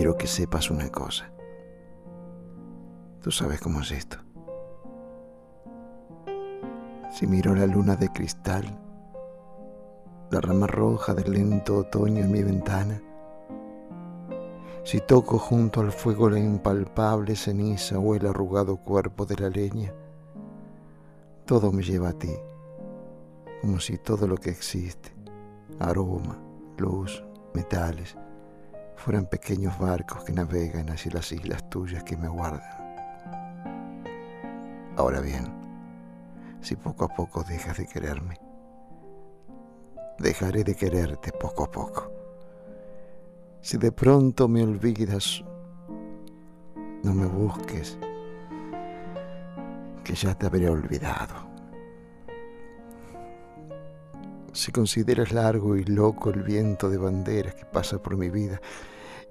quiero que sepas una cosa. Tú sabes cómo es esto. Si miro la luna de cristal, la rama roja del lento otoño en mi ventana, si toco junto al fuego la impalpable ceniza o el arrugado cuerpo de la leña, todo me lleva a ti, como si todo lo que existe, aroma, luz, metales, fueran pequeños barcos que navegan hacia las islas tuyas que me guardan. Ahora bien, si poco a poco dejas de quererme, dejaré de quererte poco a poco. Si de pronto me olvidas, no me busques, que ya te habré olvidado. Si consideras largo y loco el viento de banderas que pasa por mi vida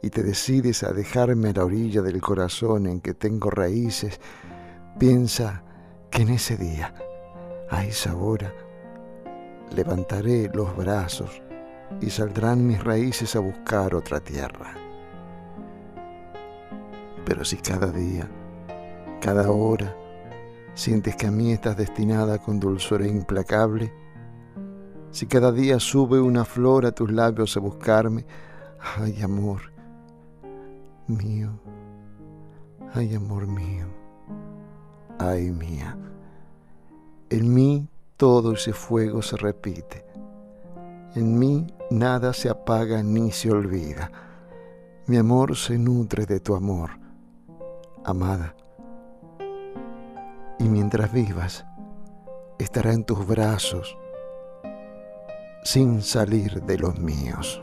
y te decides a dejarme a la orilla del corazón en que tengo raíces, piensa que en ese día, a esa hora, levantaré los brazos y saldrán mis raíces a buscar otra tierra. Pero si cada día, cada hora, sientes que a mí estás destinada con dulzura implacable, si cada día sube una flor a tus labios a buscarme, ay amor mío, ay amor mío, ay mía, en mí todo ese fuego se repite. En mí nada se apaga ni se olvida. Mi amor se nutre de tu amor, amada. Y mientras vivas, estará en tus brazos sin salir de los míos.